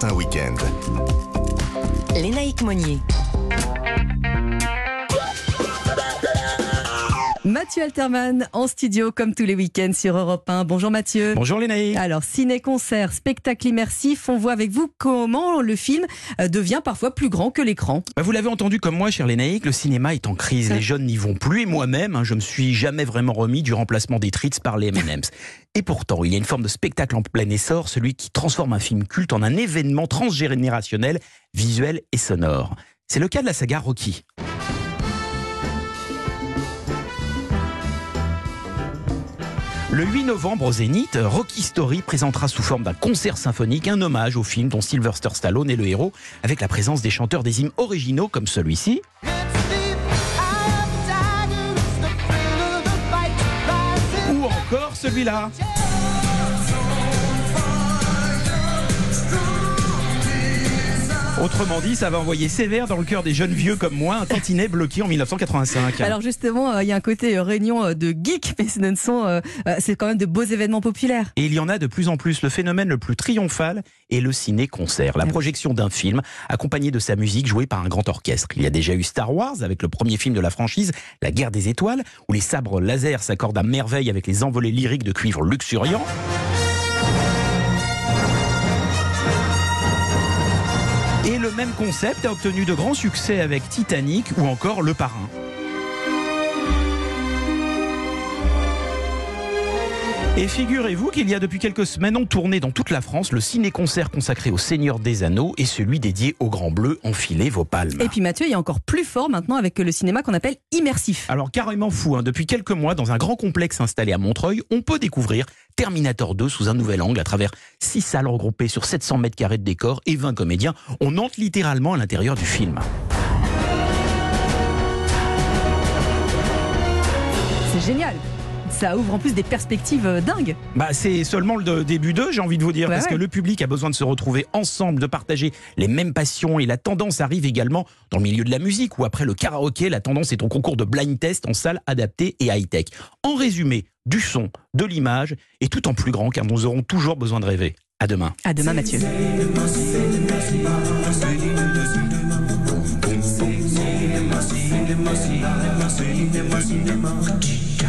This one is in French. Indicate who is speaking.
Speaker 1: Matin Week-end.
Speaker 2: Lénaïque Monnier.
Speaker 3: Mathieu Alterman en studio comme tous les week-ends sur Europe 1. Bonjour Mathieu.
Speaker 4: Bonjour Lénaïque.
Speaker 3: Alors, ciné-concert, spectacle immersif, on voit avec vous comment le film euh, devient parfois plus grand que l'écran.
Speaker 4: Bah, vous l'avez entendu comme moi, cher Lénaïque, le cinéma est en crise. Les jeunes n'y vont plus et moi-même, hein, je me suis jamais vraiment remis du remplacement des treats par les M&M's. Et pourtant, il y a une forme de spectacle en plein essor, celui qui transforme un film culte en un événement transgénérationnel, visuel et sonore. C'est le cas de la saga Rocky. Le 8 novembre au Zénith, Rocky Story présentera sous forme d'un concert symphonique un hommage au film dont Sylvester Stallone est le héros, avec la présence des chanteurs des hymnes originaux comme celui-ci. Ou encore celui-là. Autrement dit, ça va envoyer sévère dans le cœur des jeunes vieux comme moi, un tantinet bloqué en 1985.
Speaker 3: Alors justement, euh, il y a un côté euh, réunion euh, de geeks, mais ce ne sont, euh, c'est quand même de beaux événements populaires.
Speaker 4: Et il y en a de plus en plus. Le phénomène le plus triomphal est le ciné-concert, la
Speaker 3: Ah
Speaker 4: projection d'un film accompagné de sa musique jouée par un grand orchestre. Il y a déjà eu Star Wars avec le premier film de la franchise, La guerre des étoiles, où les sabres laser s'accordent à merveille avec les envolées lyriques de cuivre luxuriant. Même concept a obtenu de grands succès avec Titanic ou encore Le Parrain. Et figurez-vous qu'il y a depuis quelques semaines en tournée dans toute la France le ciné-concert consacré au Seigneur des Anneaux et celui dédié au Grand Bleu. Enfilez vos palmes.
Speaker 3: Et puis Mathieu, il y a encore plus fort maintenant avec le cinéma qu'on appelle immersif.
Speaker 4: Alors carrément fou, hein. depuis quelques mois, dans un grand complexe installé à Montreuil, on peut découvrir Terminator 2 sous un nouvel angle à travers six salles regroupées sur 700 mètres carrés de décor et 20 comédiens. On entre littéralement à l'intérieur du film.
Speaker 3: C'est génial. Ça ouvre en plus des perspectives euh, dingues.
Speaker 4: Bah, c'est seulement le début 2, j'ai envie de vous dire,
Speaker 3: Ouais,
Speaker 4: parce
Speaker 3: ouais.
Speaker 4: que le public a besoin de se retrouver ensemble, de partager les mêmes passions, et la tendance arrive également dans le milieu de la musique, où après le karaoké, la tendance est au concours de blind test en salle adaptée et high-tech. En résumé, du son, de l'image, et tout en plus grand, car nous aurons toujours besoin de rêver. À demain.
Speaker 3: À demain Mathieu.